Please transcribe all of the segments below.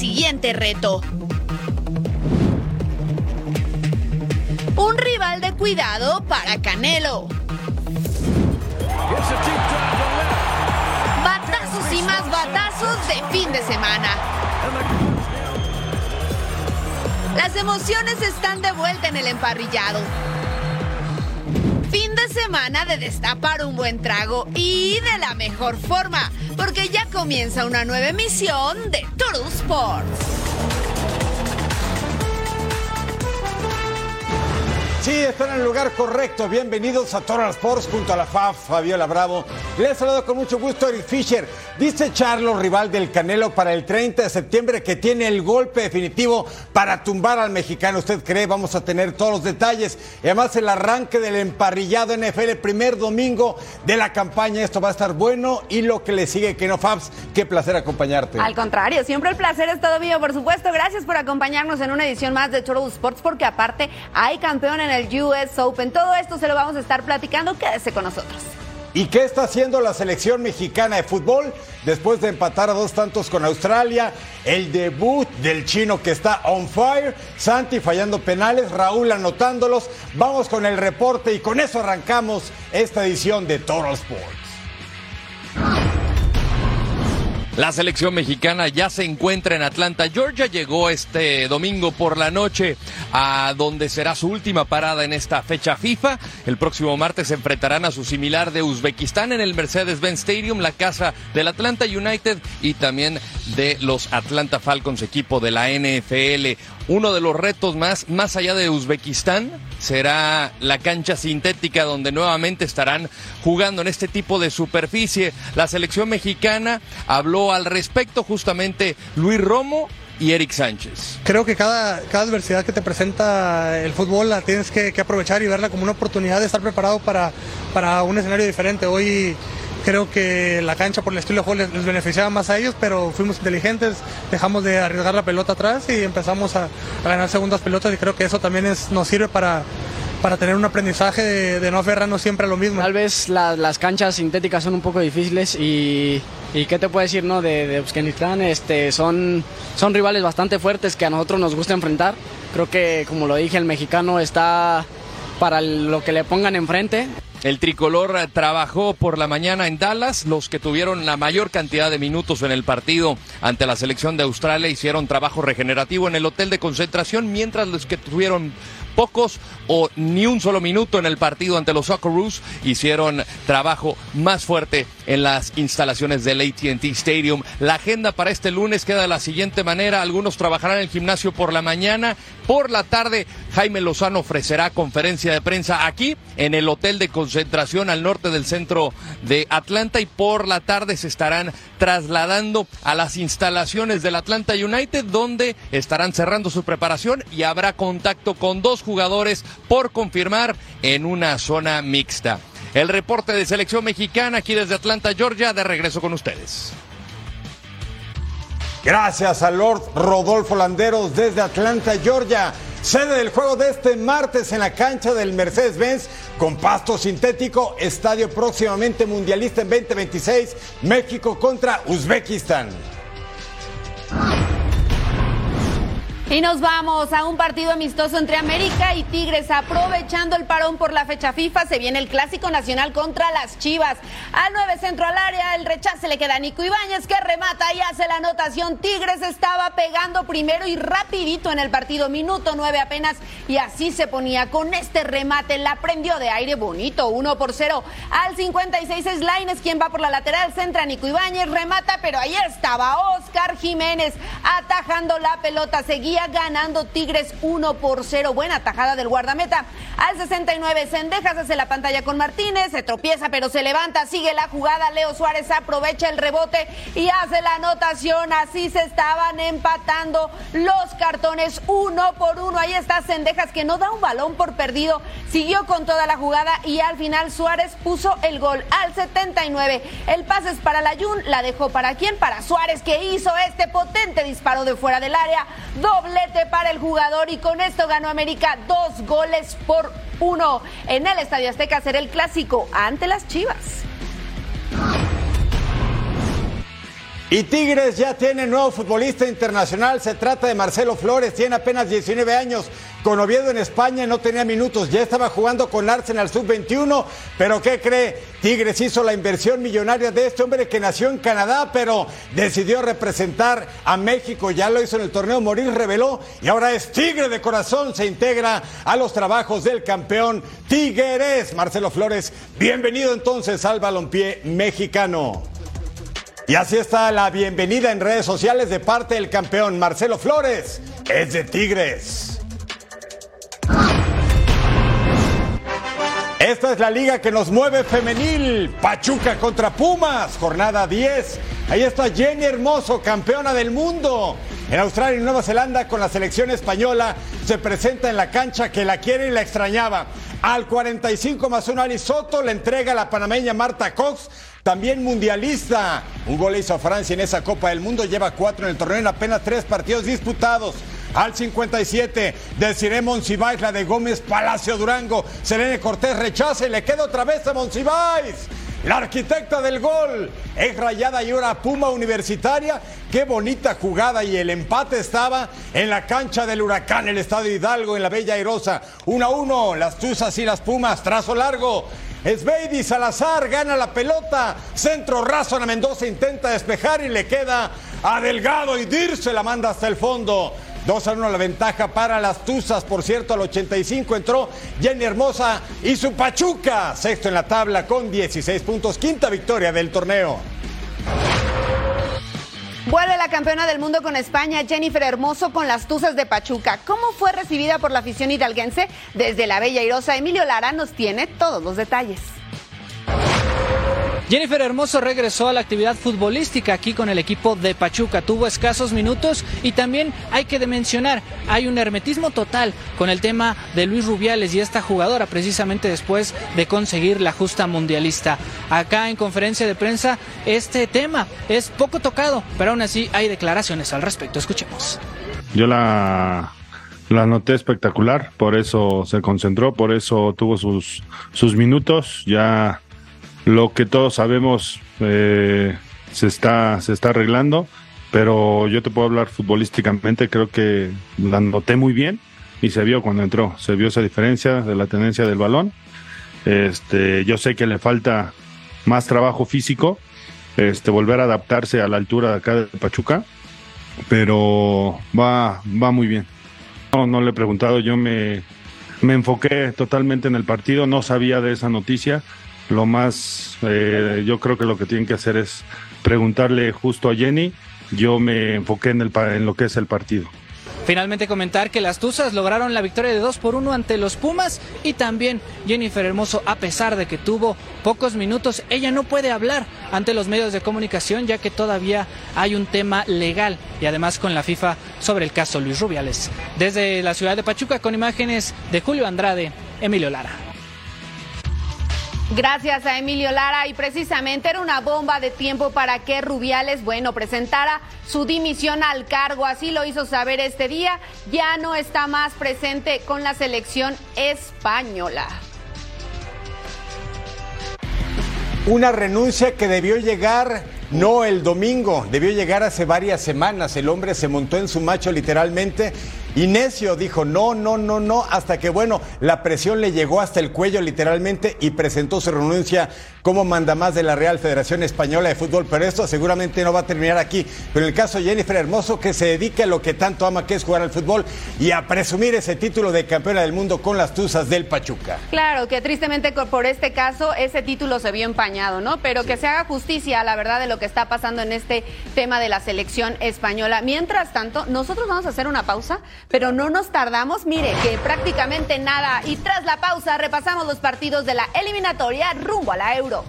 siguiente reto. Un rival de cuidado para Canelo. Batazos y más batazos de fin de semana. Las emociones están de vuelta en el emparrillado. De destapar un buen trago y de la mejor forma, porque ya comienza una nueva emisión de Total Sports. Sí, están en el lugar correcto. Bienvenidos a Total Sports junto a la FAF, Fabiola Bravo. Les saludo con mucho gusto Eric Fisher. Dice Charlo, rival del Canelo, para el 30 de septiembre que tiene el golpe definitivo para tumbar al mexicano. ¿Usted cree? Vamos a tener todos los detalles. Y además el arranque del emparrillado NFL, primer domingo de la campaña. Esto va a estar bueno. Y lo que le sigue, que no Fabs, qué placer acompañarte. Al contrario, siempre el placer es todo mío, por supuesto. Gracias por acompañarnos en una edición más de Total Sports, porque aparte hay campeón en el US Open. Todo esto se lo vamos a estar platicando. Quédese con nosotros. ¿Y qué está haciendo la selección mexicana de fútbol después de empatar a dos tantos con Australia? El debut del chino que está on fire, Santi fallando penales, Raúl anotándolos. Vamos con el reporte y con eso arrancamos esta edición de Total Sports. La selección mexicana ya se encuentra en Atlanta, Georgia. Llegó este domingo por la noche a donde será su última parada en esta fecha FIFA. El próximo martes se enfrentarán a su similar de Uzbekistán en el Mercedes-Benz Stadium, la casa del Atlanta United y también de los Atlanta Falcons, equipo de la NFL. Uno de los retos más, más allá de Uzbekistán, será la cancha sintética donde nuevamente estarán jugando en este tipo de superficie. La selección mexicana habló al respecto justamente Luis Romo y Eric Sánchez. Creo que cada, cada adversidad que te presenta el fútbol la tienes que, que aprovechar y verla como una oportunidad de estar preparado para, para un escenario diferente. Hoy creo que la cancha por el estilo de juego les, beneficiaba más a ellos, pero fuimos inteligentes, dejamos de arriesgar la pelota atrás y empezamos a, ganar segundas pelotas y creo que eso también nos sirve para, para tener un aprendizaje de, no aferrarnos siempre a lo mismo. Tal vez la, las canchas sintéticas son un poco difíciles y, y qué te puedo decir no de, de Uzbekistán, este, son, son rivales bastante fuertes que a nosotros nos gusta enfrentar. Creo que como lo dije el mexicano está para lo que le pongan enfrente. El tricolor trabajó por la mañana en Dallas. Los que tuvieron la mayor cantidad de minutos en el partido ante la selección de Australia hicieron trabajo regenerativo en el hotel de concentración, mientras los que tuvieron pocos o ni un solo minuto en el partido ante los Socceroos hicieron trabajo más fuerte en las instalaciones del AT&T Stadium. La agenda para este lunes queda de la siguiente manera. Algunos trabajarán en el gimnasio por la mañana. Por la tarde, Jaime Lozano ofrecerá conferencia de prensa aquí en el hotel de concentración al norte del centro de Atlanta y por la tarde se estarán trasladando a las instalaciones del Atlanta United donde estarán cerrando su preparación y habrá contacto con dos jugadores por confirmar en una zona mixta. El reporte de selección mexicana aquí desde Atlanta, Georgia, de regreso con ustedes. Gracias a Lord Rodolfo Landeros desde Atlanta, Georgia. Sede del juego de este martes en la cancha del Mercedes-Benz con pasto sintético, estadio próximamente mundialista en 2026, México contra Uzbekistán. Y nos vamos a un partido amistoso entre América y Tigres. Aprovechando el parón por la fecha FIFA, se viene el Clásico Nacional contra las Chivas. Al 9 centro al área, el rechace le queda a Nico Ibáñez que remata y hace la anotación. Tigres estaba pegando primero y rapidito en el partido, minuto 9 apenas, y así se ponía con este remate. La prendió de aire bonito, 1 por 0. Al 56 es quien va por la lateral, centra Nico Ibáñez, remata, pero ahí estaba Oscar Jiménez atajando la pelota. Seguía ganando Tigres 1 por 0. Buena tajada del guardameta. Al 69, Sendejas hace la pantalla con Martínez, se tropieza pero se levanta, sigue la jugada. Leo Suárez aprovecha el rebote y hace la anotación. Así se estaban empatando los cartones uno por uno. Ahí está Sendejas que no da un balón por perdido. Siguió con toda la jugada y al final Suárez puso el gol al 79. El pase es para la Jun, la dejó para quién? Para Suárez que hizo este potente disparo de fuera del área. Doble para el jugador y con esto ganó América dos goles por uno. En el Estadio Azteca será el clásico ante las Chivas. Y Tigres ya tiene nuevo futbolista internacional. Se trata de Marcelo Flores. Tiene apenas 19 años. Con Oviedo en España no tenía minutos. Ya estaba jugando con Arsenal sub-21. Pero ¿qué cree? Tigres hizo la inversión millonaria de este hombre que nació en Canadá, pero decidió representar a México. Ya lo hizo en el torneo Morir reveló. Y ahora es Tigre de corazón. Se integra a los trabajos del campeón Tigres. Marcelo Flores, bienvenido entonces al balompié mexicano. Y así está la bienvenida en redes sociales de parte del campeón Marcelo Flores. Es de Tigres. Esta es la liga que nos mueve femenil. Pachuca contra Pumas, jornada 10. Ahí está Jenny Hermoso, campeona del mundo. En Australia y Nueva Zelanda con la selección española se presenta en la cancha que la quiere y la extrañaba. Al 45 más 1 Ali Soto le entrega la panameña Marta Cox también mundialista. Un gol hizo a Francia en esa Copa del Mundo. Lleva cuatro en el torneo en apenas tres partidos disputados. Al 57, Desiree Monsiváis, la de Gómez Palacio Durango. Selene Cortés rechaza y le queda otra vez a Monsiváis. La arquitecta del gol es rayada y ahora Puma Universitaria. Qué bonita jugada y el empate estaba en la cancha del Huracán, el Estadio Hidalgo, en la Bella Airosa. 1 a 1, las Tuzas y las Pumas, trazo largo. Esbeidi Salazar gana la pelota. Centro raso a Mendoza intenta despejar y le queda a Delgado y Dir se la manda hasta el fondo. 2 a 1 la ventaja para las Tuzas. Por cierto, al 85 entró Jenny Hermosa y su Pachuca. Sexto en la tabla con 16 puntos. Quinta victoria del torneo. Vuelve la campeona del mundo con España, Jennifer Hermoso, con las Tuzas de Pachuca. ¿Cómo fue recibida por la afición hidalguense? Desde la Bella Irosa, Emilio Lara nos tiene todos los detalles. Jennifer Hermoso regresó a la actividad futbolística aquí con el equipo de Pachuca. Tuvo escasos minutos y también hay que mencionar, hay un hermetismo total con el tema de Luis Rubiales y esta jugadora precisamente después de conseguir la justa mundialista. Acá en conferencia de prensa este tema es poco tocado, pero aún así hay declaraciones al respecto. Escuchemos. Yo la la noté espectacular, por eso se concentró, por eso tuvo sus, sus minutos. Ya lo que todos sabemos eh, se, está, se está arreglando, pero yo te puedo hablar futbolísticamente, creo que la noté muy bien y se vio cuando entró, se vio esa diferencia de la tendencia del balón. Este, yo sé que le falta más trabajo físico, este, volver a adaptarse a la altura de acá de Pachuca, pero va, va muy bien. No, no le he preguntado, yo me, me enfoqué totalmente en el partido, no sabía de esa noticia, lo más, eh, yo creo que lo que tienen que hacer es preguntarle justo a Jenny. Yo me enfoqué en, el, en lo que es el partido. Finalmente comentar que las Tuzas lograron la victoria de 2 por 1 ante los Pumas y también Jennifer Hermoso, a pesar de que tuvo pocos minutos, ella no puede hablar ante los medios de comunicación ya que todavía hay un tema legal y además con la FIFA sobre el caso Luis Rubiales. Desde la ciudad de Pachuca con imágenes de Julio Andrade, Emilio Lara. Gracias a Emilio Lara y precisamente era una bomba de tiempo para que Rubiales, bueno, presentara su dimisión al cargo. Así lo hizo saber este día. Ya no está más presente con la selección española. Una renuncia que debió llegar no el domingo, debió llegar hace varias semanas. El hombre se montó en su macho literalmente y necio dijo no, no, no, no, hasta que bueno, la presión le llegó hasta el cuello literalmente y presentó su renuncia como mandamás de la Real Federación Española de Fútbol. Pero esto seguramente no va a terminar aquí. Pero en el caso de Jennifer Hermoso, que se dedica a lo que tanto ama, que es jugar al fútbol y a presumir ese título de campeona del mundo con las Tuzas del Pachuca. Claro, que tristemente por este caso ese título se vio empañado, ¿no? Pero que se haga justicia a la verdad de lo que está pasando en este tema de la selección española. Mientras tanto, nosotros vamos a hacer una pausa pero no nos tardamos, mire, que prácticamente nada. Y tras la pausa repasamos los partidos de la eliminatoria rumbo a la Euro.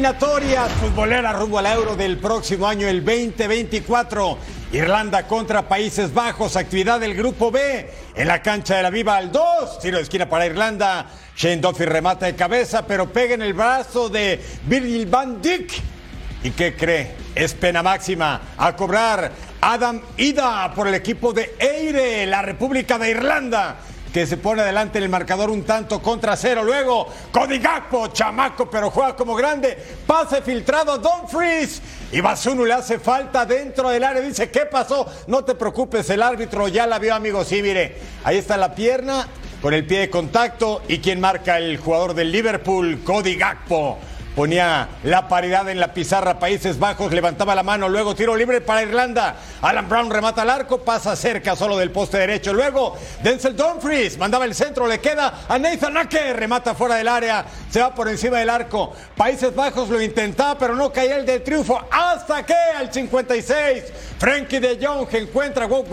Eliminatorias futboleras rumbo al Euro del próximo año, el 2024. Irlanda contra Países Bajos, actividad del Grupo B en la cancha de la Viva al 2. Tiro de esquina para Irlanda. Shane Duffy remata de cabeza, pero pega en el brazo de Virgil van Dijk. ¿Y qué cree? Es pena máxima a cobrar Adam Ida por el equipo de Eire, la República de Irlanda que se pone adelante en el marcador un tanto contra cero. Luego, Cody Gakpo, chamaco, pero juega como grande. Pase filtrado a Dumfries. Y Basunu le hace falta dentro del área. Dice, ¿qué pasó? No te preocupes, el árbitro ya la vio, amigo. Sí, mire, ahí está la pierna con el pie de contacto. ¿Y quien marca el jugador del Liverpool? Cody Gakpo ponía la paridad en la pizarra. Países Bajos levantaba la mano, luego tiro libre para Irlanda. Alan Brown remata al arco, pasa cerca solo del poste derecho. Luego Denzel Dumfries mandaba el centro, le queda a Nathan Ake, remata fuera del área, se va por encima del arco. Países Bajos lo intentaba, pero no caía el de triunfo hasta que al 56 Frankie de Jong encuentra a Wout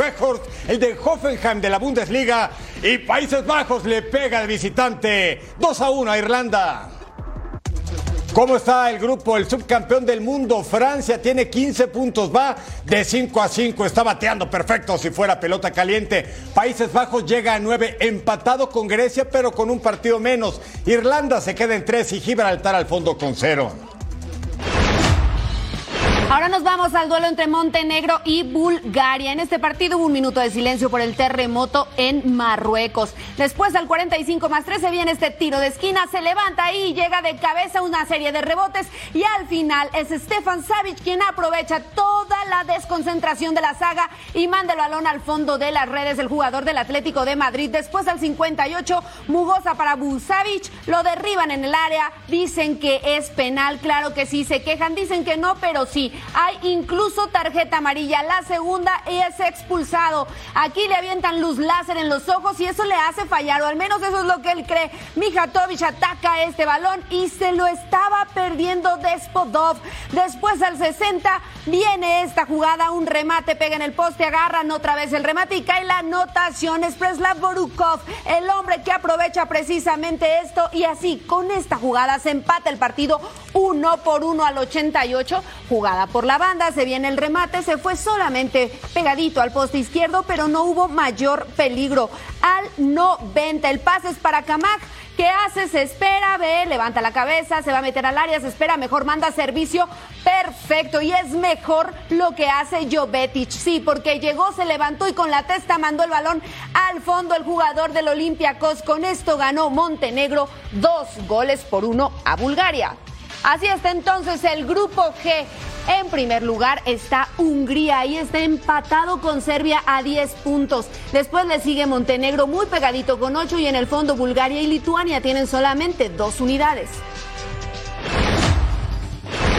el de Hoffenheim de la Bundesliga. Y Países Bajos le pega de visitante 2 a 1 a Irlanda. ¿Cómo está el grupo? El subcampeón del mundo, Francia, tiene 15 puntos, va de 5 a 5, está bateando perfecto si fuera pelota caliente. Países Bajos llega a 9, empatado con Grecia, pero con un partido menos. Irlanda se queda en 3 y Gibraltar al fondo con 0. Ahora nos vamos al duelo entre Montenegro y Bulgaria. En este partido hubo un minuto de silencio por el terremoto en Marruecos. Después, al 45 más 13, viene este tiro de esquina, se levanta y llega de cabeza una serie de rebotes. Y al final es Stefan Savic quien aprovecha toda la desconcentración de la saga y manda el balón al fondo de las redes. El jugador del Atlético de Madrid. Después, al 58, Mugosa para Busavic. Lo derriban en el área. Dicen que es penal. Claro que sí, se quejan. Dicen que no, pero sí. Hay incluso tarjeta amarilla. La segunda es expulsado. Aquí le avientan luz láser en los ojos y eso le hace fallar, o al menos eso es lo que él cree. Mijatovic ataca este balón y se lo estaba perdiendo Despodov. Después al 60 viene esta jugada, un remate, pega en el poste, agarran otra vez el remate y cae la anotación. Es Preslav Borukov, el hombre que aprovecha precisamente esto y así con esta jugada se empata el partido uno por uno al 88. Jugada por la banda, se viene el remate, se fue solamente pegadito al poste izquierdo, pero no hubo mayor peligro. Al 90, el pase es para Camac. ¿Qué hace? Se espera, ve, levanta la cabeza, se va a meter al área, se espera, mejor manda servicio. Perfecto. Y es mejor lo que hace Jovetic. Sí, porque llegó, se levantó y con la testa mandó el balón al fondo el jugador del Olympiacos. Con esto ganó Montenegro dos goles por uno a Bulgaria. Así está entonces el grupo G. En primer lugar está Hungría y está empatado con Serbia a 10 puntos. Después le sigue Montenegro muy pegadito con 8 y en el fondo Bulgaria y Lituania tienen solamente dos unidades.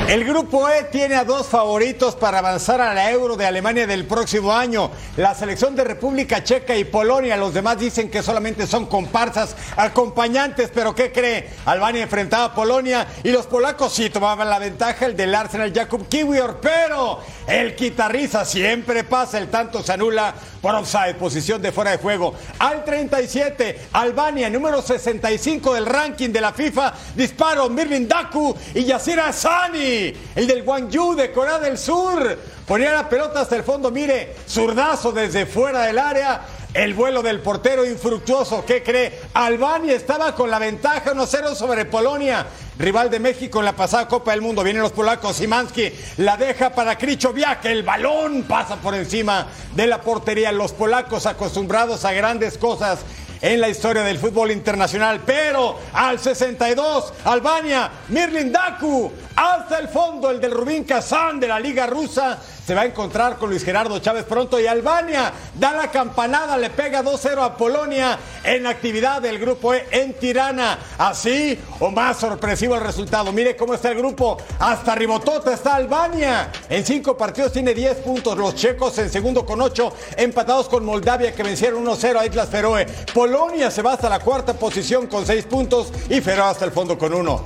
El grupo E tiene a dos favoritos para avanzar a la Euro de Alemania del próximo año. La selección de República Checa y Polonia. Los demás dicen que solamente son comparsas, acompañantes. Pero ¿qué cree? Albania enfrentaba a Polonia y los polacos sí tomaban la ventaja. El del Arsenal, Jakub Kiwior. Pero el guitarriza siempre pasa. El tanto se anula por offside, posición de fuera de juego. Al 37, Albania, número 65 del ranking de la FIFA. Disparo, Mirvin Daku y Yasira Sani el del Guangzhou de Corea del Sur. Ponía la pelota hasta el fondo, mire, zurdazo desde fuera del área. El vuelo del portero infructuoso, ¿qué cree? Albania estaba con la ventaja 1-0 sobre Polonia, rival de México en la pasada Copa del Mundo. Vienen los polacos, Simanski la deja para Kriczowiak, el balón pasa por encima de la portería. Los polacos acostumbrados a grandes cosas en la historia del fútbol internacional. Pero al 62, Albania, Mirlin Daku, hasta el fondo, el del Rubín Kazán de la Liga Rusa se va a encontrar con Luis Gerardo Chávez pronto y Albania da la campanada, le pega 2-0 a Polonia en la actividad del grupo E en Tirana. Así o más sorpresivo el resultado. Mire cómo está el grupo. Hasta Ribotota está Albania. En cinco partidos tiene 10 puntos. Los checos en segundo con 8, empatados con Moldavia que vencieron 1-0 a Islas Feroe. Polonia se va hasta la cuarta posición con 6 puntos y Feroe hasta el fondo con 1.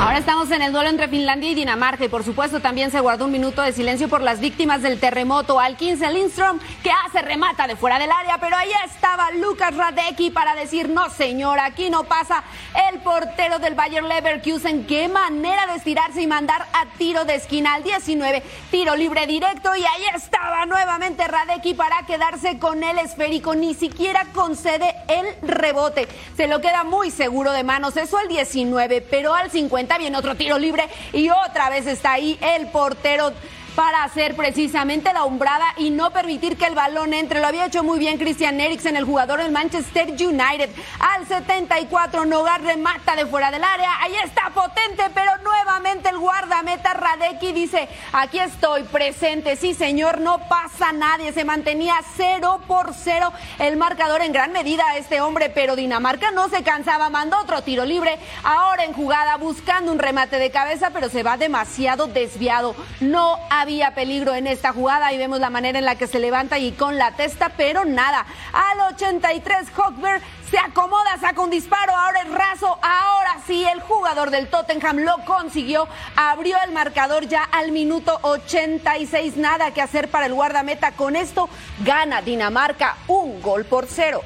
Ahora estamos en el duelo entre Finlandia y Dinamarca y por supuesto también se guardó un minuto de silencio por las víctimas del terremoto. Al 15 Lindström que hace remata de fuera del área, pero ahí estaba Lucas Radecki para decir no señor, aquí no pasa el portero del Bayer Leverkusen. Qué manera de estirarse y mandar a tiro de esquina al 19, tiro libre directo y ahí estaba nuevamente Radecki para quedarse con el esférico. Ni siquiera concede el rebote, se lo queda muy seguro de manos. Eso al 19, pero al 50 viene otro tiro libre y otra vez está ahí el portero para hacer precisamente la umbrada y no permitir que el balón entre. Lo había hecho muy bien Christian Eriksen, el jugador del Manchester United. Al 74, Nogar remata de fuera del área. Ahí está potente, pero nuevamente el guardameta Radecki dice, aquí estoy presente. Sí, señor, no pasa nadie. Se mantenía 0 por 0 el marcador en gran medida este hombre, pero Dinamarca no se cansaba. Mandó otro tiro libre. Ahora en jugada buscando un remate de cabeza, pero se va demasiado desviado. No había peligro en esta jugada. Y vemos la manera en la que se levanta y con la testa, pero nada. Al 83, Hockberg se acomoda, saca un disparo, ahora es raso, ahora sí el jugador del Tottenham lo consiguió, abrió el marcador ya al minuto 86, nada que hacer para el guardameta, con esto gana Dinamarca un gol por cero.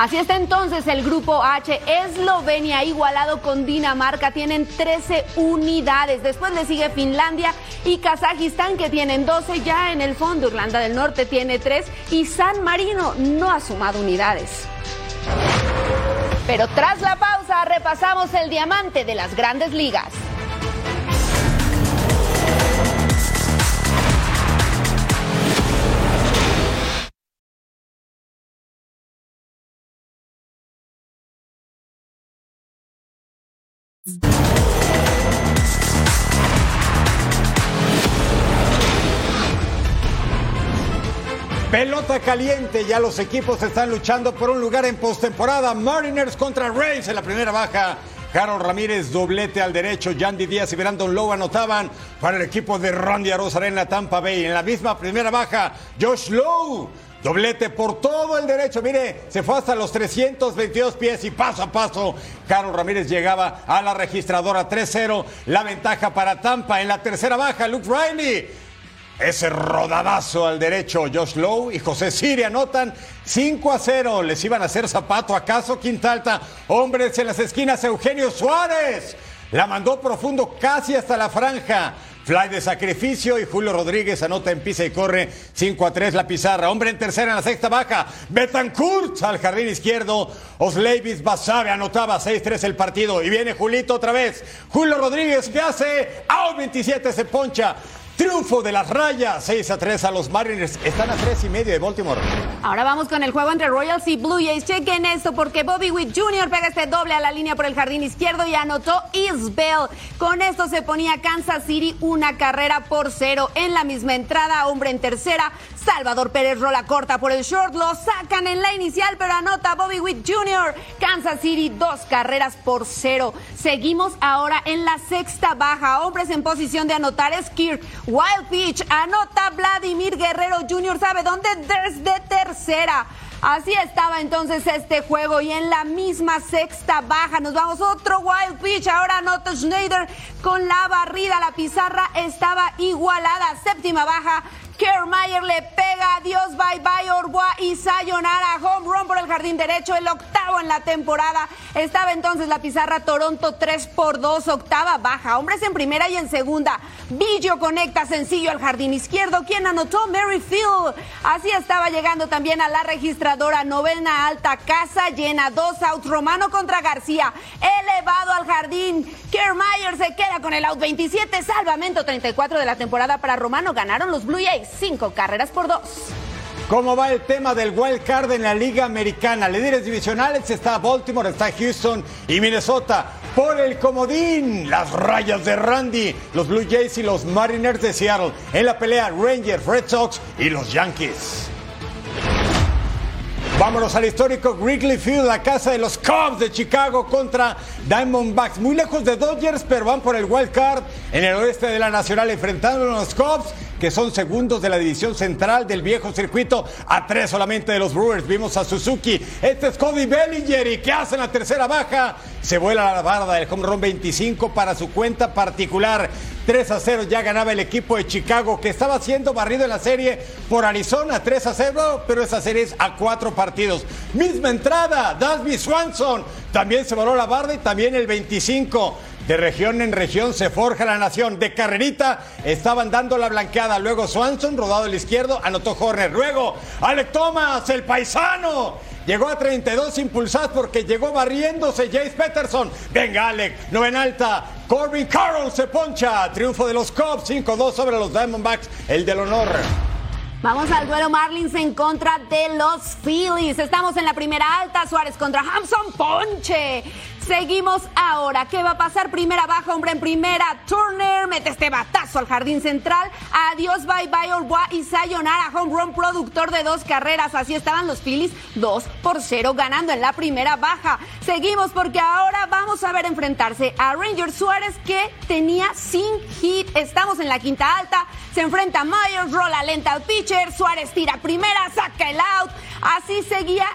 Así está entonces el grupo H. Eslovenia igualado con Dinamarca. Tienen 13 unidades. Después le sigue Finlandia y Kazajistán que tienen 12 ya en el fondo. Irlanda del Norte tiene 3 y San Marino no ha sumado unidades. Pero tras la pausa repasamos el diamante de las grandes ligas. Caliente, ya los equipos están luchando por un lugar en postemporada. Mariners contra Rays en la primera baja. Carol Ramírez, doblete al derecho. Yandy Díaz y Brandon Lowe anotaban para el equipo de Randy Arozarena Tampa Bay. En la misma primera baja, Josh Lowe. Doblete por todo el derecho. Mire, se fue hasta los 322 pies y paso a paso. Carol Ramírez llegaba a la registradora 3-0. La ventaja para Tampa en la tercera baja. Luke Riley ese rodadazo al derecho, Josh Lowe y José Siri anotan 5 a 0. ¿Les iban a hacer zapato acaso? Quintalta. Hombres en las esquinas, Eugenio Suárez. La mandó profundo casi hasta la franja. Fly de sacrificio y Julio Rodríguez anota en pisa y corre 5 a 3 la pizarra. Hombre en tercera en la sexta baja. Betancourt al jardín izquierdo. Osleivis Basabe anotaba 6-3 el partido. Y viene Julito otra vez. Julio Rodríguez que hace. A 27 se poncha. Triunfo de las rayas, 6 a 3 a los Mariners. Están a 3 y medio de Baltimore. Ahora vamos con el juego entre Royals y Blue Jays. Chequen esto porque Bobby Witt Jr. pega este doble a la línea por el jardín izquierdo y anotó Isbell. Con esto se ponía Kansas City una carrera por cero. En la misma entrada, hombre en tercera, Salvador Pérez rola corta por el short. Lo sacan en la inicial, pero anota Bobby Witt Jr. Kansas City dos carreras por cero. Seguimos ahora en la sexta baja. Hombres en posición de anotar es. Wild pitch, anota Vladimir Guerrero Jr. ¿Sabe dónde? Desde tercera. Así estaba entonces este juego y en la misma sexta baja nos vamos otro wild pitch. Ahora anota Schneider con la barrida. La pizarra estaba igualada. Séptima baja. Kiermaier le pega, adiós, bye bye, Orboa y Sayonara. Home run por el jardín derecho, el octavo en la temporada. Estaba entonces la pizarra Toronto 3 por 2, octava baja. Hombres en primera y en segunda. Billo conecta sencillo al jardín izquierdo. quien anotó? Merrifield. Así estaba llegando también a la registradora. Novena alta, casa llena, dos outs. Romano contra García. Elevado al jardín. Kiermaier se queda con el out 27. Salvamento 34 de la temporada para Romano. Ganaron los Blue Jays cinco carreras por dos. ¿Cómo va el tema del wild card en la Liga Americana? Líderes divisionales está Baltimore, está Houston y Minnesota. Por el comodín, las rayas de Randy, los Blue Jays y los Mariners de Seattle. En la pelea, Rangers, Red Sox y los Yankees. Vámonos al histórico Wrigley Field, la casa de los Cubs de Chicago contra Diamondbacks. Muy lejos de Dodgers, pero van por el wild card en el oeste de la Nacional enfrentando a los Cubs que son segundos de la división central del viejo circuito, a tres solamente de los Brewers. Vimos a Suzuki, este es Cody Bellinger y que hace la tercera baja, se vuela la barda del home run 25 para su cuenta particular. 3 a 0 ya ganaba el equipo de Chicago que estaba siendo barrido en la serie por Arizona 3 a 0, pero esa serie es a cuatro partidos. Misma entrada, Dasby Swanson también se voló la barda y también el 25. De región en región se forja la nación. De carrerita estaban dando la blanqueada. Luego Swanson, rodado al izquierdo, anotó Horner. Luego Alec Thomas, el paisano. Llegó a 32 impulsadas porque llegó barriéndose Jace Peterson. Venga, Alec, no en alta. Corbin Carroll se poncha. Triunfo de los Cubs, 5-2 sobre los Diamondbacks, el del honor. Vamos al duelo Marlins en contra de los Phillies. Estamos en la primera alta. Suárez contra Hamson Ponche. Seguimos ahora. ¿Qué va a pasar? Primera baja, hombre en primera. Turner mete este batazo al jardín central. Adiós, bye bye, Orboa y Sayonara. Home run productor de dos carreras. Así estaban los Phillies 2 por 0 ganando en la primera baja. Seguimos porque ahora vamos a ver enfrentarse a Ranger Suárez que tenía sin hit. Estamos en la quinta alta. Se enfrenta a Myers, rola lenta al pitcher. Suárez tira primera, saca el out. Así seguía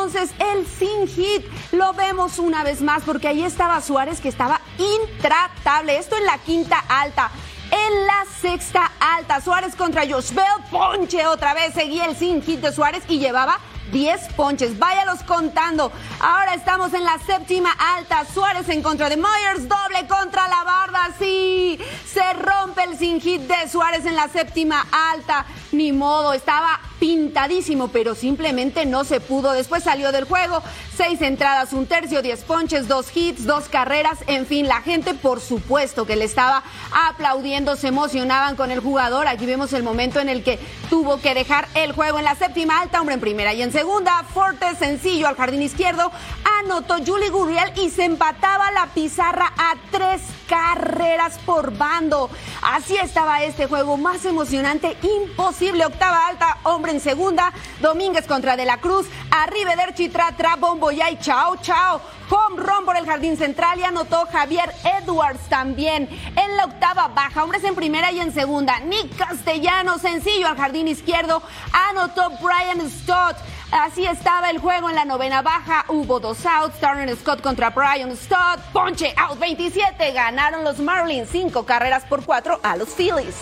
entonces el sin hit. Lo vemos una vez más porque ahí estaba Suárez que estaba intratable. Esto en la quinta alta. En la sexta alta, Suárez contra Josh Bell, ponche otra vez, seguía el sin hit de Suárez y llevaba 10 ponches. Váyalos contando. Ahora estamos en la séptima alta. Suárez en contra de Myers. Doble contra la barda. Sí. Se rompe el sin hit de Suárez en la séptima alta. Ni modo. Estaba pintadísimo, pero simplemente no se pudo. Después salió del juego. Seis entradas, un tercio, diez ponches, dos hits, dos carreras. En fin, la gente, por supuesto, que le estaba aplaudiendo, se emocionaban con el jugador. Aquí vemos el momento en el que tuvo que dejar el juego en la séptima alta, hombre en primera y en segunda. Forte, sencillo al jardín izquierdo. Anotó Julie Gurriel y se empataba la pizarra a tres carreras por bando. Así estaba este juego, más emocionante, imposible. Octava alta, hombre en segunda. Domínguez contra De la Cruz. Arriba Derchi, tra, tra, bombo y chao, chao. Home run por el jardín central y anotó Javier Edwards también. En la octava baja, hombres en primera y en segunda. Nick Castellano, sencillo al jardín izquierdo. Anotó Brian Stott. Así estaba el juego en la novena baja. Hubo dos outs. Turner Scott contra Brian Stott. Ponche out 27. Ganaron los Marlins. Cinco carreras por cuatro a los Phillies.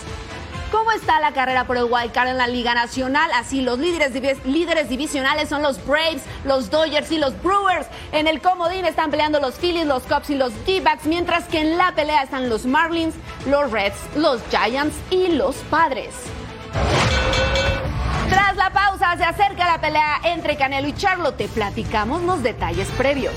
¿Cómo está la carrera por el wild card en la Liga Nacional? Así, los líderes, líderes divisionales son los Braves, los Dodgers y los Brewers. En el comodín están peleando los Phillies, los Cubs y los D-backs, mientras que en la pelea están los Marlins, los Reds, los Giants y los Padres. Tras la pausa se acerca la pelea entre Canelo y Charlo. Te platicamos los detalles previos.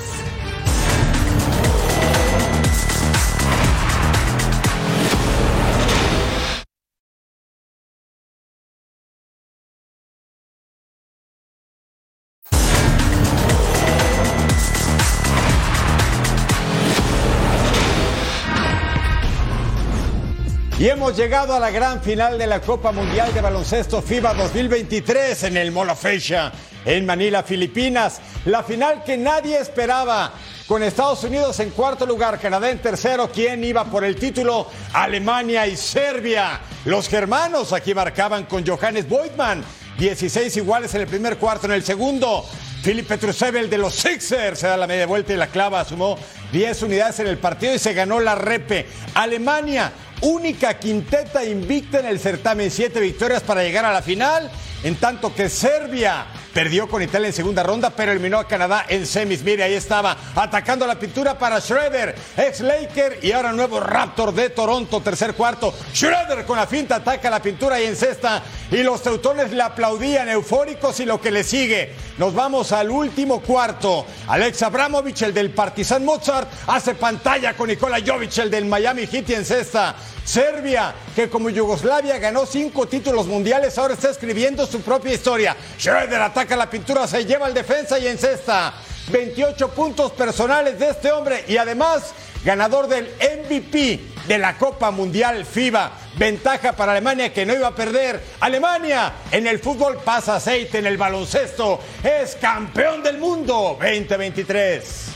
Y hemos llegado a la gran final de la Copa Mundial de Baloncesto FIBA 2023 en el Molo Fecha, en Manila, Filipinas. La final que nadie esperaba. Con Estados Unidos en cuarto lugar, Canadá en tercero, ¿quién iba por el título? Alemania y Serbia. Los germanos aquí marcaban con Johannes Boydman. 16 iguales en el primer cuarto, en el segundo. Philip Petrusevel de los Sixers se da la media vuelta y la clava, sumó 10 unidades en el partido y se ganó la repe. Alemania única quinteta invicta en el certamen, siete victorias para llegar a la final, en tanto que Serbia perdió con Italia en segunda ronda, pero eliminó a Canadá en semis. Mire, ahí estaba, atacando la pintura para Schroeder, ex Laker y ahora nuevo Raptor de Toronto, tercer cuarto. Schroeder con la finta ataca la pintura y encesta. Y los teutones le aplaudían eufóricos y lo que le sigue. Nos vamos al último cuarto. Alex Abramovich, el del Partizan Mozart, hace pantalla con Nikola Jovic, el del Miami Heat y encesta. Serbia, que como Yugoslavia ganó cinco títulos mundiales, ahora está escribiendo su propia historia. Schroeder ataca la pintura, se lleva al defensa y encesta. 28 puntos personales de este hombre y además ganador del MVP de la Copa Mundial FIBA. Ventaja para Alemania que no iba a perder. Alemania en el fútbol pasa aceite, en el baloncesto es campeón del mundo 2023.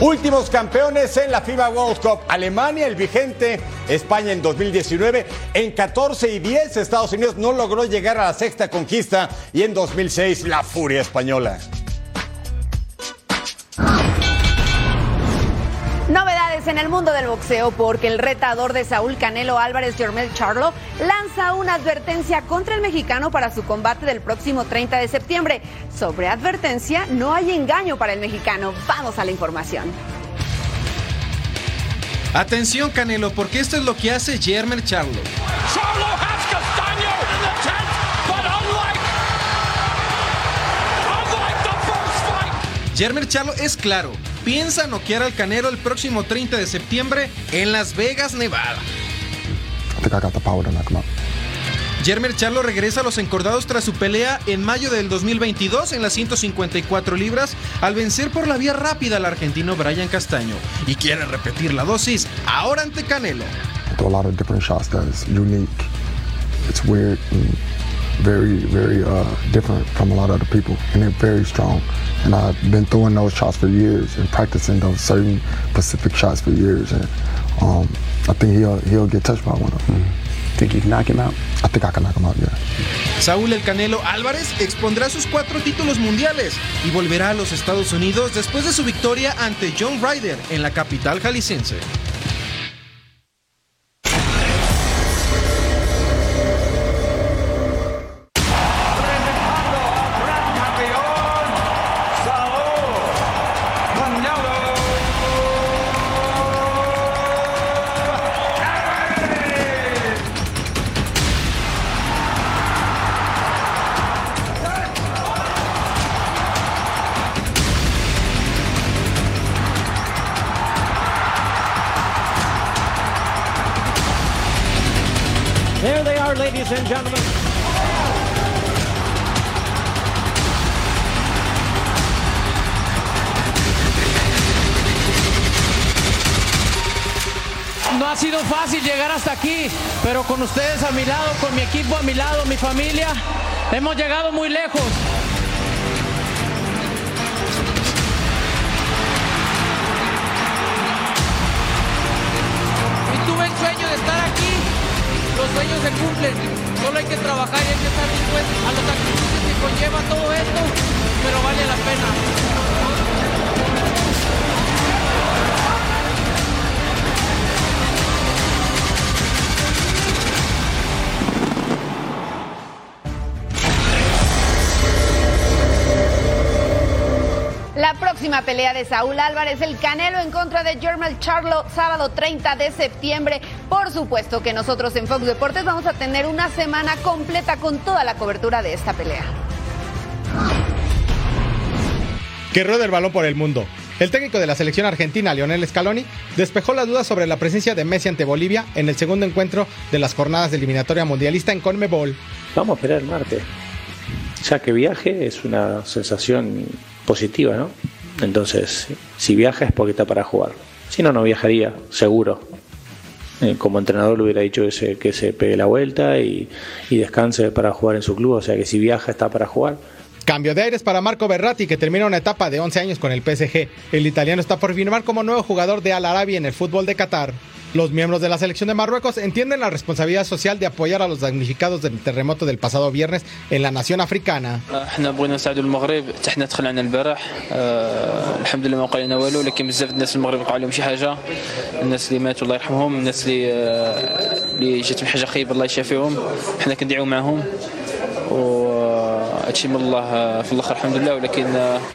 Últimos campeones en la FIBA World Cup. Alemania, el vigente, España en 2019. En 14 y 10 Estados Unidos no logró llegar a la sexta conquista y en 2006 la furia española. Novedades en el mundo del boxeo porque el retador de Saúl Canelo Álvarez, Jermel Charlo, lanza una advertencia contra el mexicano para su combate del próximo 30 de septiembre. Sobre advertencia, no hay engaño para el mexicano. Vamos a la información. Atención Canelo, porque esto es lo que hace Jermel Charlo. Charlo has Castaño in the tent, but unlike, unlike the first fight. Jermel Charlo es claro, piensa noquear al Canelo el próximo 30 de septiembre en Las Vegas, Nevada. Jermel Charlo regresa a los encordados tras su pelea en mayo del 2022 en las 154 libras al vencer por la vía rápida al argentino Brian Castaño y quiere repetir la dosis ahora ante Canelo. I throw a lot of different shots that is unique. It's weird and very, very uh, different from a lot of other people, and they're very strong. And I've been throwing those shots for years and practicing those certain specific shots for years. And um, I think he'll he'll get touched by one of them. Think you can knock him out? I think I can knock him out. Yeah. Saúl El Canelo Álvarez expondrá sus cuatro títulos mundiales y volverá a los Estados Unidos después de su victoria ante John Ryder en la capital jalisciense. Con ustedes a mi lado, con mi equipo a mi lado, mi familia, hemos llegado muy lejos. Y tuve el sueño de estar aquí los sueños se cumplen. Solo hay que trabajar y hay que estar dispuestos a los sacrificios que conlleva todo esto, pero vale la pena. Próxima pelea de Saúl Álvarez, el Canelo en contra de Jermel Charlo, sábado 30 de septiembre. Por supuesto que nosotros en Fox Deportes vamos a tener una semana completa con toda la cobertura de esta pelea. Que rueda el balón por el mundo. El técnico de la selección argentina, Lionel Scaloni, despejó las dudas sobre la presencia de Messi ante Bolivia en el segundo encuentro de las jornadas de eliminatoria mundialista en Conmebol. Vamos a esperar el martes. Ya que viaje es una sensación positiva, ¿no? Entonces, si viaja es porque está para jugar. Si no, no viajaría, seguro. Eh, como entrenador le hubiera dicho que se, que se pegue la vuelta y, y descanse para jugar en su club. O sea que si viaja está para jugar. Cambio de aires para Marco Berratti, que termina una etapa de 11 años con el PSG. El italiano está por firmar como nuevo jugador de Al Arabi en el fútbol de Qatar. Los miembros de la selección de Marruecos entienden la responsabilidad social de apoyar a los damnificados del terremoto del pasado viernes en la nación africana.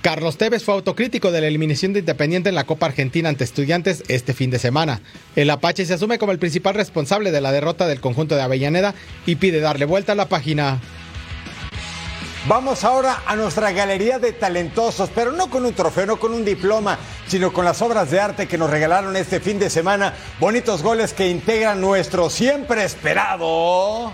Carlos Tevez fue autocrítico de la eliminación de Independiente en la Copa Argentina ante Estudiantes este fin de semana. El Apache se asume como el principal responsable de la derrota del conjunto de Avellaneda y pide darle vuelta a la página. Vamos ahora a nuestra galería de talentosos, pero no con un trofeo, no con un diploma, sino con las obras de arte que nos regalaron este fin de semana. Bonitos goles que integran nuestro siempre esperado.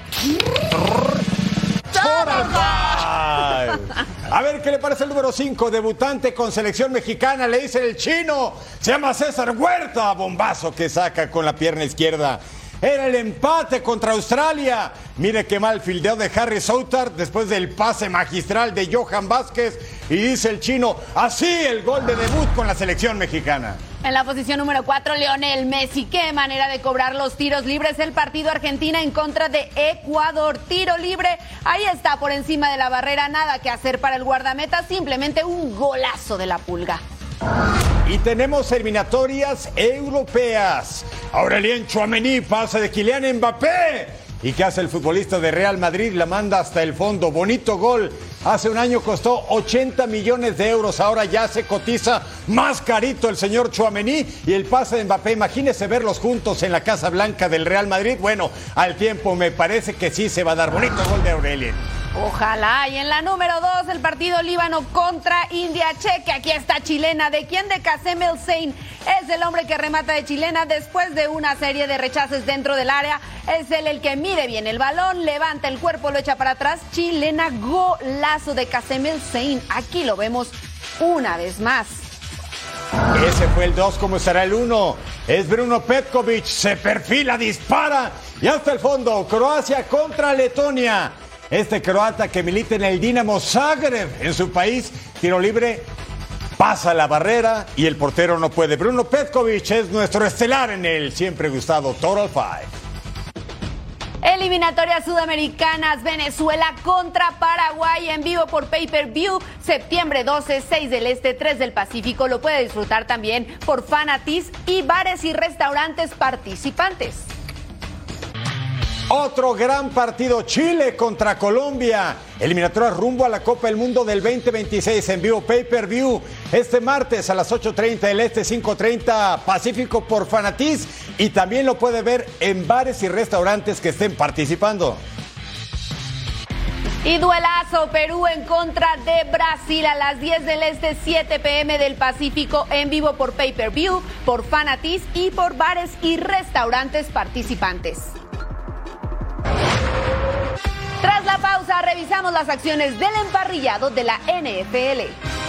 A ver qué le parece el número 5, debutante con selección mexicana, le dice el chino, se llama César Huerta, bombazo que saca con la pierna izquierda. era el empate contra Australia. Mire qué mal fildeo de Harry Southard después del pase magistral de Johan Vázquez. Y dice el chino, así el gol de debut con la selección mexicana. En la posición número 4, Leonel Messi. Qué manera de cobrar los tiros libres. El partido Argentina en contra de Ecuador. Tiro libre. Ahí está por encima de la barrera. Nada que hacer para el guardameta. Simplemente un golazo de la pulga. Y tenemos eliminatorias europeas. Aurelien Chouameni pasa de Kylian Mbappé. ¿Y qué hace el futbolista de Real Madrid? La manda hasta el fondo. Bonito gol. Hace un año costó 80 millones de euros. Ahora ya se cotiza más carito el señor Chouameni y el pase de Mbappé. Imagínese verlos juntos en la Casa Blanca del Real Madrid. Bueno, al tiempo me parece que sí se va a dar. Bonito gol de Aurelien. Ojalá. Y en la número dos, el partido Líbano contra India Cheque. Aquí está chilena. ¿De quién? De Kasem El Sein. Es el hombre que remata de chilena después de una serie de rechaces dentro del área. Es él el que mide bien el balón, levanta el cuerpo, lo echa para atrás. Chilena, golazo de Kasem El Sein. Aquí lo vemos una vez más. Ese fue el 2, ¿cómo será el 1? Es Bruno Petkovic, se perfila, dispara y hasta el fondo. Croacia contra Letonia. Este croata que milita en el Dinamo Zagreb en su país, tiro libre, pasa la barrera y el portero no puede. Bruno Petkovic es nuestro estelar en el siempre gustado Total Five. Eliminatorias sudamericanas, Venezuela contra Paraguay en vivo por Pay Per View, septiembre 12, 6 del Este, 3 del Pacífico. Lo puede disfrutar también por Fanatis y bares y restaurantes participantes. Otro gran partido, Chile contra Colombia. Eliminatoria rumbo a la Copa del Mundo del 2026 en vivo Pay Per View. Este martes a las 8.30 del Este, 5.30 Pacífico por Fanatiz. Y también lo puede ver en bares y restaurantes que estén participando. Y duelazo Perú en contra de Brasil a las 10 del Este, 7 pm del Pacífico en vivo por Pay Per View, por Fanatiz y por bares y restaurantes participantes. La pausa, revisamos las acciones del emparrillado de la NFL.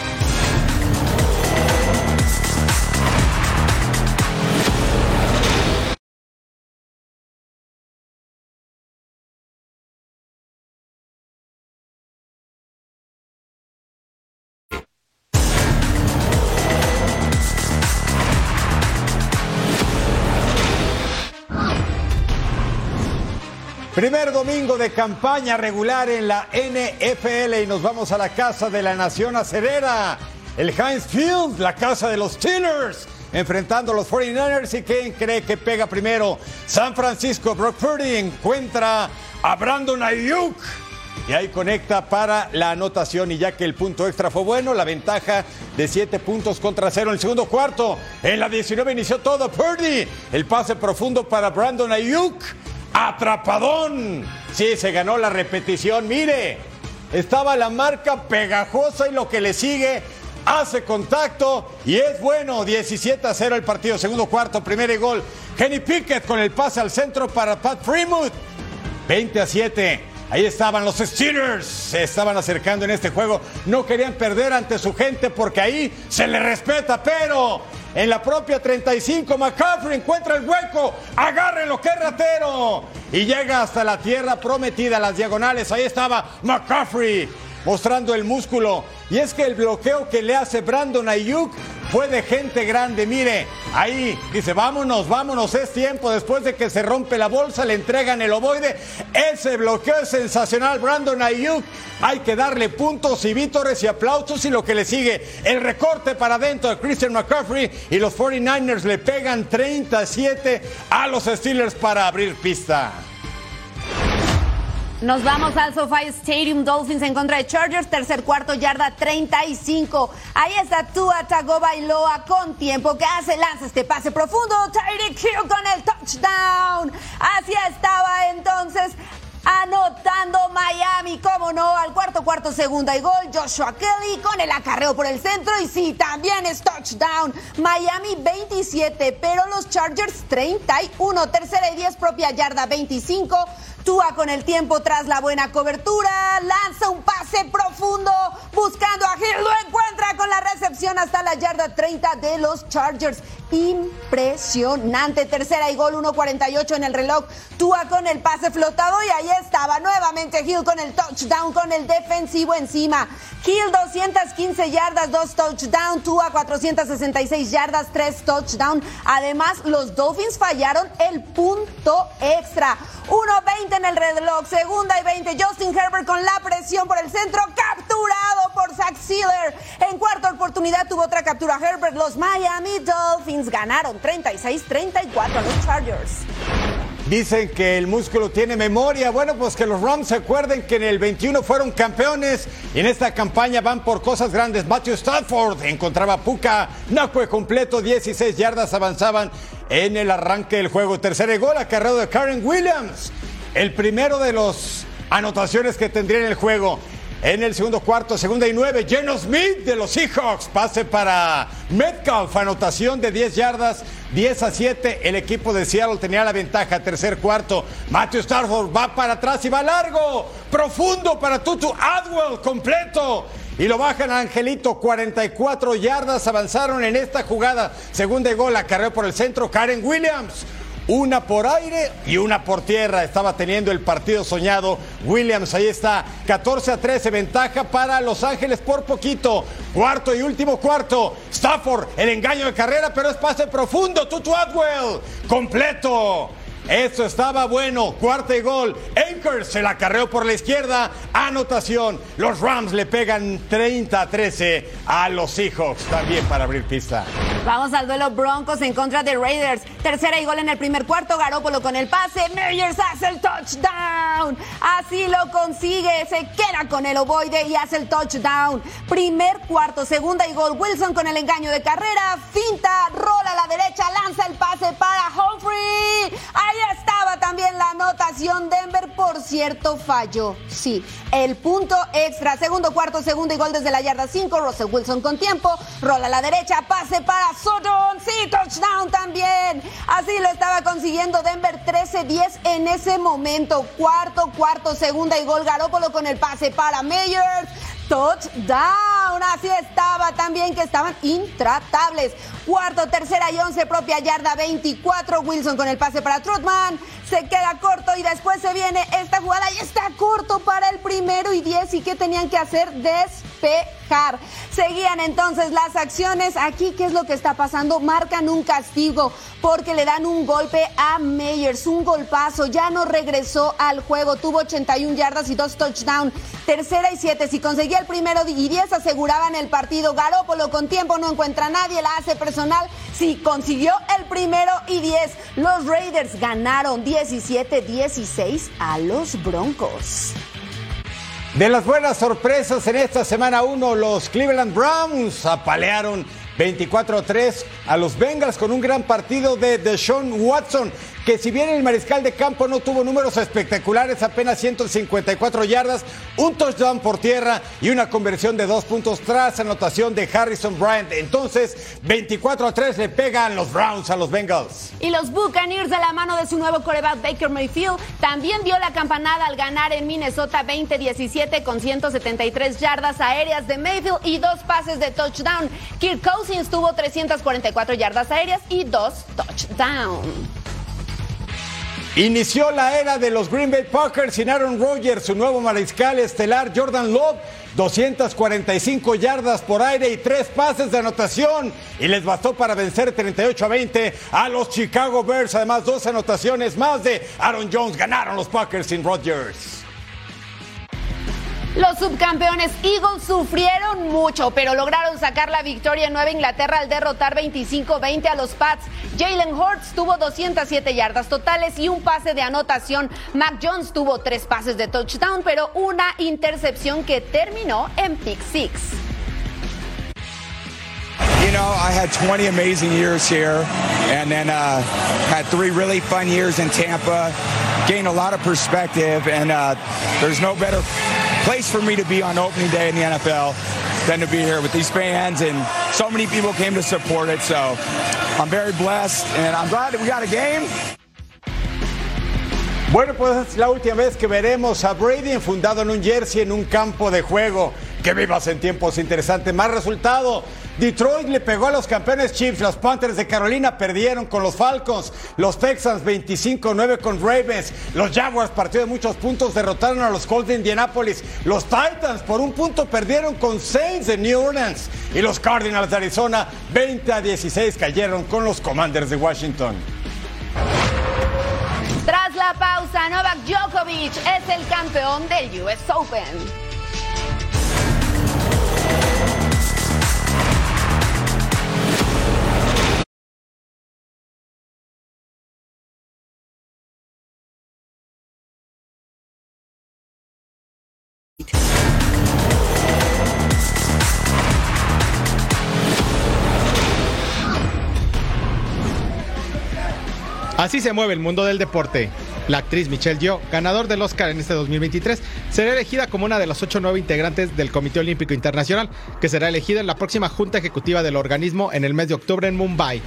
Primer domingo de campaña regular en la NFL y nos vamos a la casa de la Nación Acerera, el Heinz Field, la casa de los Steelers, enfrentando a los 49ers. ¿Y quién cree que pega primero? San Francisco, Brock Purdy encuentra a Brandon Ayuk. Y ahí conecta para la anotación y ya que el punto extra fue bueno, la ventaja de 7 puntos contra 0 en el segundo cuarto. En la 19 inició todo Purdy. El pase profundo para Brandon Ayuk. Atrapadón. Sí, se ganó la repetición. Mire, estaba la marca pegajosa y lo que le sigue hace contacto y es bueno. 17 a 0 el partido. Segundo cuarto, primer gol. Kenny Pickett con el pase al centro para Pat Fremont. 20 a 7. Ahí estaban los Steelers, se estaban acercando en este juego, no querían perder ante su gente porque ahí se le respeta, pero en la propia 35 McCaffrey encuentra el hueco, agárrenlo, que ratero, y llega hasta la tierra prometida, las diagonales, ahí estaba McCaffrey mostrando el músculo, y es que el bloqueo que le hace Brandon Ayuk fue de gente grande. Mire, ahí dice, vámonos, vámonos, es tiempo. Después de que se rompe la bolsa, le entregan el ovoide. Ese bloqueo es sensacional. Brandon Ayuk, hay que darle puntos y vítores y aplausos. Y lo que le sigue, el recorte para adentro de Christian McCaffrey. Y los 49ers le pegan 37 a los Steelers para abrir pista. Nos vamos al SoFi Stadium Dolphins en contra de Chargers, tercer cuarto, yarda 35. Ahí está Tua Tagovailoa con tiempo que hace, lanza este pase profundo, Tyreek Hill con el touchdown. Así estaba entonces anotando Miami, como no, al cuarto, cuarto, segunda y gol. Joshua Kelly con el acarreo por el centro y sí, también es touchdown. Miami 27, pero los Chargers 31, tercera y 10, propia yarda 25. Tua con el tiempo tras la buena cobertura, lanza un pase profundo buscando a Hill, lo encuentra con la recepción hasta la yarda 30 de los Chargers. impresionante. Tercera y gol, 1.48 en el reloj. Tua con el pase flotado y ahí estaba nuevamente Hill con el touchdown, con el defensivo encima. Hill 215 yardas, dos touchdown. Tua 466 yardas, tres touchdown. Además, los Dolphins fallaron el punto extra. 1.20 en el reloj, segunda y 20. Justin Herbert con la presión por el centro, capturado por Zach Sealer. En cuarta oportunidad tuvo otra captura Herbert. Los Miami Dolphins ganaron 36-34 a los Chargers. Dicen que el músculo tiene memoria. Bueno, pues que los Rams se acuerden que en el 21 fueron campeones y en esta campaña van por cosas grandes. Matthew Stafford encontraba Puka, no fue completo, 16 yardas avanzaban en el arranque del juego. Tercer gol, acarreado de Karen Williams. El primero de los anotaciones que tendría en el juego. En el segundo cuarto, segunda y nueve, Geno Smith de los Seahawks. Pase para Metcalf, anotación de 10 yardas, 10 a 7. El equipo de Seattle tenía la ventaja. Tercer cuarto, Matthew Stafford va para atrás y va largo. Profundo para Tutu Adwell, completo. Y lo bajan a Angelito, 44 yardas avanzaron en esta jugada. Segunda y gol, acarreó por el centro, Karen Williams. Una por aire y una por tierra. Estaba teniendo el partido soñado. Williams, ahí está. 14 a 13, ventaja para Los Ángeles por poquito. Cuarto y último cuarto. Stafford, el engaño de carrera, pero es pase profundo. Tutu Atwell, completo. Eso estaba bueno. Cuarto y gol. Anchor se la carreó por la izquierda. Anotación. Los Rams le pegan 30 a 13 a los Seahawks. También para abrir pista. Vamos al duelo Broncos en contra de Raiders. Tercera y gol en el primer cuarto. Garópolo con el pase. Meyers hace el touchdown. Así lo consigue. Se queda con el ovoide y hace el touchdown. Primer cuarto. Segunda y gol. Wilson con el engaño de carrera. Finta. Rola a la derecha. Lanza el pase para Humphrey. Ahí estaba también la anotación. Denver, por cierto, falló. Sí, el punto extra. Segundo cuarto, segundo y gol desde la yarda 5. Russell Wilson con tiempo. Rola a la derecha. Pase para Sutton. Sí, touchdown también. Así lo estaba consiguiendo Denver 13-10 en ese momento. Cuarto, cuarto, segunda y gol. Garópolo con el pase para Meyers. Touchdown. Así estaba también que estaban intratables. Cuarto, tercera y once, propia yarda 24. Wilson con el pase para Trotman. Se queda corto y después se viene esta jugada y está corto para el primero y diez. ¿Y qué tenían que hacer? Despejar. Seguían entonces las acciones. Aquí, ¿qué es lo que está pasando? Marcan un castigo porque le dan un golpe a Meyers, un golpazo. Ya no regresó al juego. Tuvo 81 yardas y dos touchdowns. Tercera y siete. Si conseguía el primero y diez, aseguraban el partido. Garópolo con tiempo no encuentra a nadie. La hace personal. Si consiguió el primero y diez. Los Raiders ganaron 17-16 a los Broncos. De las buenas sorpresas en esta semana 1, los Cleveland Browns apalearon 24-3 a los Bengals con un gran partido de Deshaun Watson, que si bien el mariscal de campo no tuvo números espectaculares, apenas 154 yardas, un touchdown por tierra y una conversión de dos puntos tras anotación de Harrison Bryant. Entonces, 24 a 3 le pegan los Browns a los Bengals. Y los Buccaneers de la mano de su nuevo coreback Baker Mayfield también dio la campanada al ganar en Minnesota 20-17 con 173 yardas aéreas de Mayfield y dos pases de touchdown. Kirk Cousins tuvo 344 yardas aéreas y dos touchdowns. Inició la era de los Green Bay Packers sin Aaron Rodgers, su nuevo mariscal estelar Jordan Love, 245 yardas por aire y tres pases de anotación. Y les bastó para vencer 38 a 20 a los Chicago Bears, además dos anotaciones más de Aaron Jones, ganaron los Packers sin Rodgers. Los subcampeones Eagles sufrieron mucho, pero lograron sacar la victoria en Nueva Inglaterra al derrotar 25-20 a los Pats. Jalen Hurts tuvo 207 yardas totales y un pase de anotación. Mac Jones tuvo tres pases de touchdown, pero una intercepción que terminó en pick six. You know, I had 20 amazing years here and then uh, had three really fun years in Tampa. Gained a lot of perspective, and uh, there's no better place for me to be on opening day in the NFL than to be here with these fans, and so many people came to support it. So I'm very blessed, and I'm glad that we got a game. Bueno, pues es la última vez que veremos a Brady enfundado en un jersey en un campo de juego. Que vivas en tiempos interesantes. Más resultado. Detroit le pegó a los campeones Chiefs. Los Panthers de Carolina perdieron con los Falcons. Los Texans 25-9 con Ravens. Los Jaguars, partido de muchos puntos, derrotaron a los Colts de Indianapolis. Los Titans por un punto perdieron con Saints de New Orleans. Y los Cardinals de Arizona 20 a 16 cayeron con los Commanders de Washington. Tras la pausa, Novak Djokovic es el campeón del US Open. Así se mueve el mundo del deporte. La actriz Michelle Yeoh, ganador del Oscar en este 2023, será elegida como una de las ocho nueve integrantes del Comité Olímpico Internacional, que será elegida en la próxima Junta Ejecutiva del organismo en el mes de octubre en Mumbai.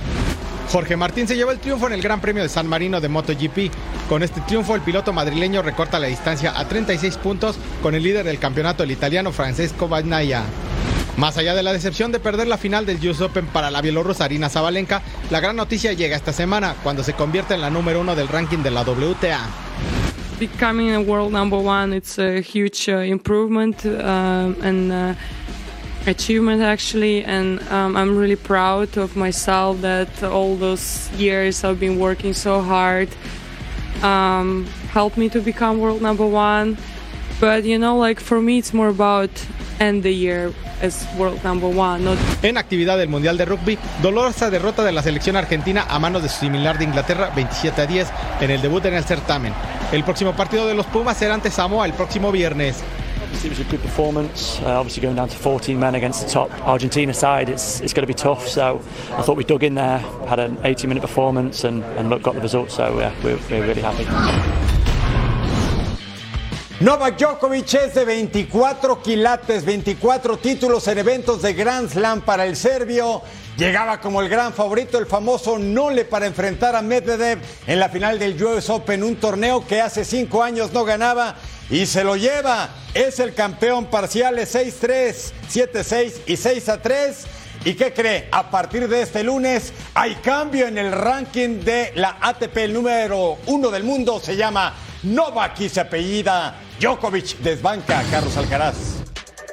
Jorge Martín se llevó el triunfo en el Gran Premio de San Marino de MotoGP. Con este triunfo, el piloto madrileño recorta la distancia a 36 puntos con el líder del campeonato, el italiano Francesco Bagnaia. Más allá de la decepción de perder la final del US Open para la bielorrusa Arina Zabalenka, la gran noticia llega esta semana cuando se convierte en la número uno del ranking de la WTA. Becoming a world number one, it's a huge uh, improvement uh, and uh, achievement actually, and um, I'm really proud of myself that all those years I've been working so hard um, helped me to become world number one. But you know, like for me, it's more about end the year as world number one. Not... En actividad del Mundial de Rugby, dolorosa derrota de la selección argentina a manos de su similar de Inglaterra 27 a 10 en el debut en el certamen. El próximo partido de los Pumas será ante Samoa el próximo viernes. It was a good performance. Uh, obviously, going down to 14 men against the top Argentina side, it's, it's going to be tough. So I thought we dug in there, had an 80 minute performance, and, and look, got the result. So yeah, we're, we're really happy. Novak Djokovic es de 24 quilates, 24 títulos en eventos de Grand Slam para el serbio. Llegaba como el gran favorito, el famoso Nole para enfrentar a Medvedev en la final del US Open, un torneo que hace cinco años no ganaba y se lo lleva. Es el campeón parciales 6-3, 7-6 y 6-3. ¿Y qué cree? A partir de este lunes hay cambio en el ranking de la ATP, el número uno del mundo se llama Novak y se apellida Djokovic desbanca a Carlos Alcaraz.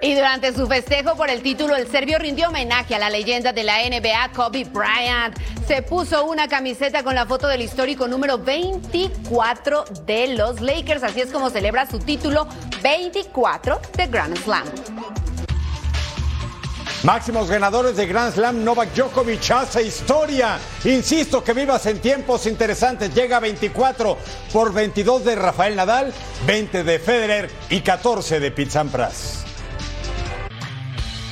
Y durante su festejo por el título, el serbio rindió homenaje a la leyenda de la NBA, Kobe Bryant. Se puso una camiseta con la foto del histórico número 24 de los Lakers. Así es como celebra su título 24 de Grand Slam. Máximos ganadores de Grand Slam, Novak Djokovic hace historia. Insisto que vivas en tiempos interesantes. Llega a 24 por 22 de Rafael Nadal, 20 de Federer y 14 de Pete Sampras.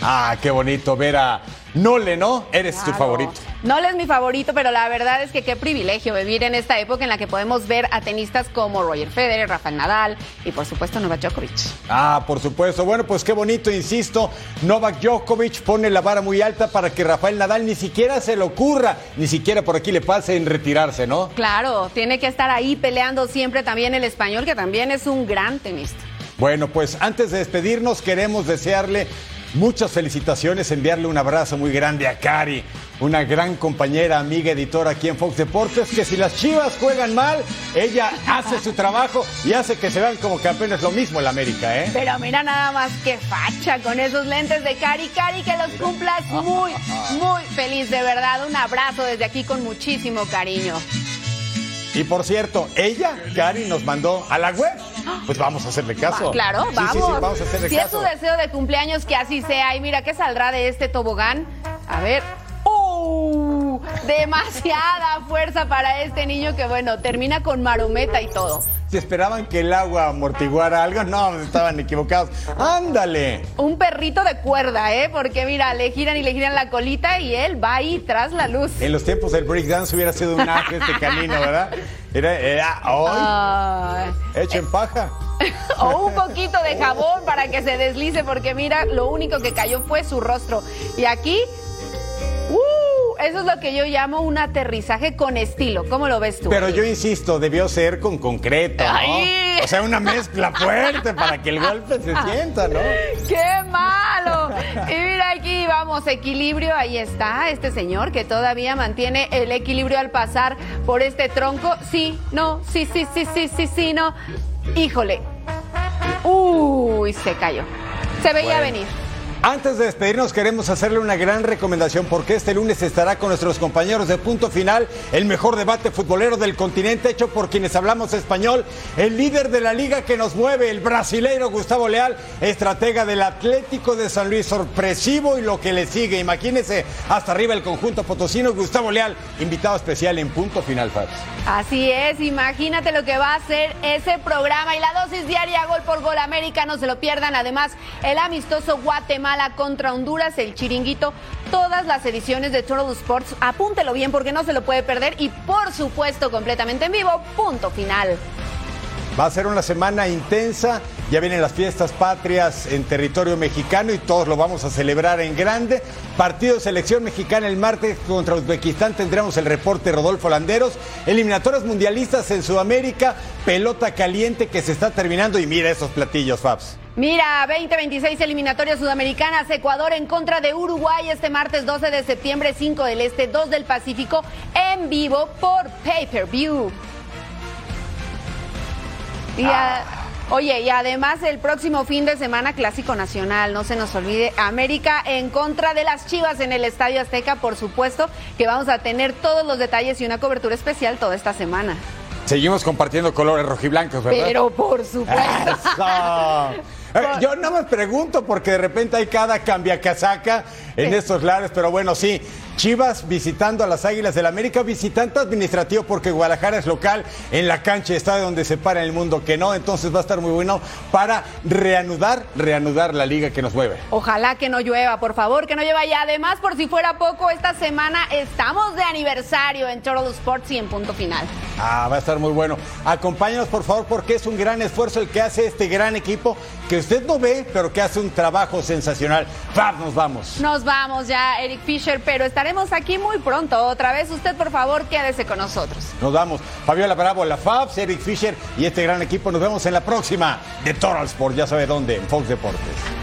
Ah, qué bonito ver a Nole, ¿no? Eres tu favorito. Nole es mi favorito, pero la verdad es que qué privilegio vivir en esta época en la que podemos ver a tenistas como Roger Federer, Rafael Nadal y por supuesto Novak Djokovic. Ah, por supuesto. Bueno, pues qué bonito, insisto. Novak Djokovic pone la vara muy alta para que Rafael Nadal ni siquiera se le ocurra, ni siquiera por aquí le pase en retirarse, ¿no? Claro, tiene que estar ahí peleando siempre también el español, que también es un gran tenista. Bueno, pues antes de despedirnos queremos desearle muchas felicitaciones, enviarle un abrazo muy grande a Cari, una gran compañera, amiga, editora aquí en Fox Deportes, que si las Chivas juegan mal, ella hace su trabajo y hace que se vean como campeones, lo mismo el América, ¿eh? Pero mira nada más que facha con esos lentes de Cari. Cari, que los cumplas muy, muy feliz, de verdad. Un abrazo desde aquí con muchísimo cariño. Y por cierto, ella, Cari, nos mandó a la web. Pues vamos a hacerle caso. Va, claro, Sí, vamos. Sí, sí, vamos a hacerle si es su deseo de cumpleaños, que así sea. Y mira, ¿qué saldrá de este tobogán? A ver. ¡Uh! Demasiada fuerza para este niño que, bueno, termina con marometa y todo. Si esperaban que el agua amortiguara algo, no, estaban equivocados. ¡Ándale! Un perrito de cuerda, ¿eh? Porque mira, le giran y le giran la colita y él va ahí tras la luz. En los tiempos del breakdance hubiera sido un ángel este canino, ¿verdad? Era, era hoy, Ay. hecho en paja. o un poquito de jabón para que se deslice, porque mira, lo único que cayó fue su rostro. Y aquí, ¡uh! Eso es lo que yo llamo un aterrizaje con estilo. ¿Cómo lo ves tú? Pero yo insisto, debió ser con concreto, ¿no? Ay. O sea, una mezcla fuerte para que el golpe se sienta, ¿no? ¡Qué malo! Y mira aquí, vamos, equilibrio, ahí está, este señor que todavía mantiene el equilibrio al pasar por este tronco. Sí, no, sí, sí, sí, sí, sí, sí, no. Híjole. Uy, se cayó. Se veía Bueno. venir. Antes de despedirnos, queremos hacerle una gran recomendación porque este lunes estará con nuestros compañeros de Punto Final el mejor debate futbolero del continente hecho por quienes hablamos español, el líder de la liga que nos mueve, el brasileiro Gustavo Leal, estratega del Atlético de San Luis, sorpresivo y lo que le sigue. Imagínense hasta arriba el conjunto potosino, Gustavo Leal, invitado especial en Punto Final, Fabs. Así es, imagínate lo que va a hacer ese programa y la dosis diaria gol por gol América, no se lo pierdan. Además, el amistoso Guatemala contra Honduras, el chiringuito, todas las ediciones de Total Sports, apúntelo bien porque no se lo puede perder y por supuesto completamente en vivo, punto final. Va a ser una semana intensa, ya vienen las fiestas patrias en territorio mexicano y todos lo vamos a celebrar en grande. Partido de selección mexicana el martes contra Uzbekistán tendremos el reporte Rodolfo Landeros. Eliminatorias mundialistas en Sudamérica, pelota caliente que se está terminando y mira esos platillos, Fabs. Mira, 2026 eliminatorias sudamericanas, Ecuador en contra de Uruguay este martes 12 de septiembre, 5 del Este, 2 del Pacífico, en vivo por pay-per-view. Y a- Oye, y además el próximo fin de semana Clásico Nacional, no se nos olvide, América en contra de las Chivas en el Estadio Azteca, por supuesto que vamos a tener todos los detalles y una cobertura especial toda esta semana. Seguimos compartiendo colores rojiblancos, ¿verdad? Pero por supuesto. Eso. Eh, Yo nada más pregunto porque de repente hay cada cambia casaca en estos lares, pero bueno, sí. Chivas visitando a las Águilas del América, visitante administrativo porque Guadalajara es local en la cancha, está donde se para el mundo que no, entonces va a estar muy bueno para reanudar, reanudar la liga que nos mueve. Ojalá que no llueva, por favor, que no llueva. Y además, por si fuera poco, esta semana estamos de aniversario en Total Sports y en punto final. Ah, va a estar muy bueno. Acompáñanos, por favor, porque es un gran esfuerzo el que hace este gran equipo que usted no ve, pero que hace un trabajo sensacional. Fab, nos vamos. Nos vamos ya, Eric Fisher, pero estaremos aquí muy pronto. Otra vez, usted, por favor, quédese con nosotros. Nos vamos. Fabiola Bravo, la Fabs, Eric Fisher y este gran equipo. Nos vemos en la próxima de Total Sport. Ya sabe dónde, en Fox Deportes.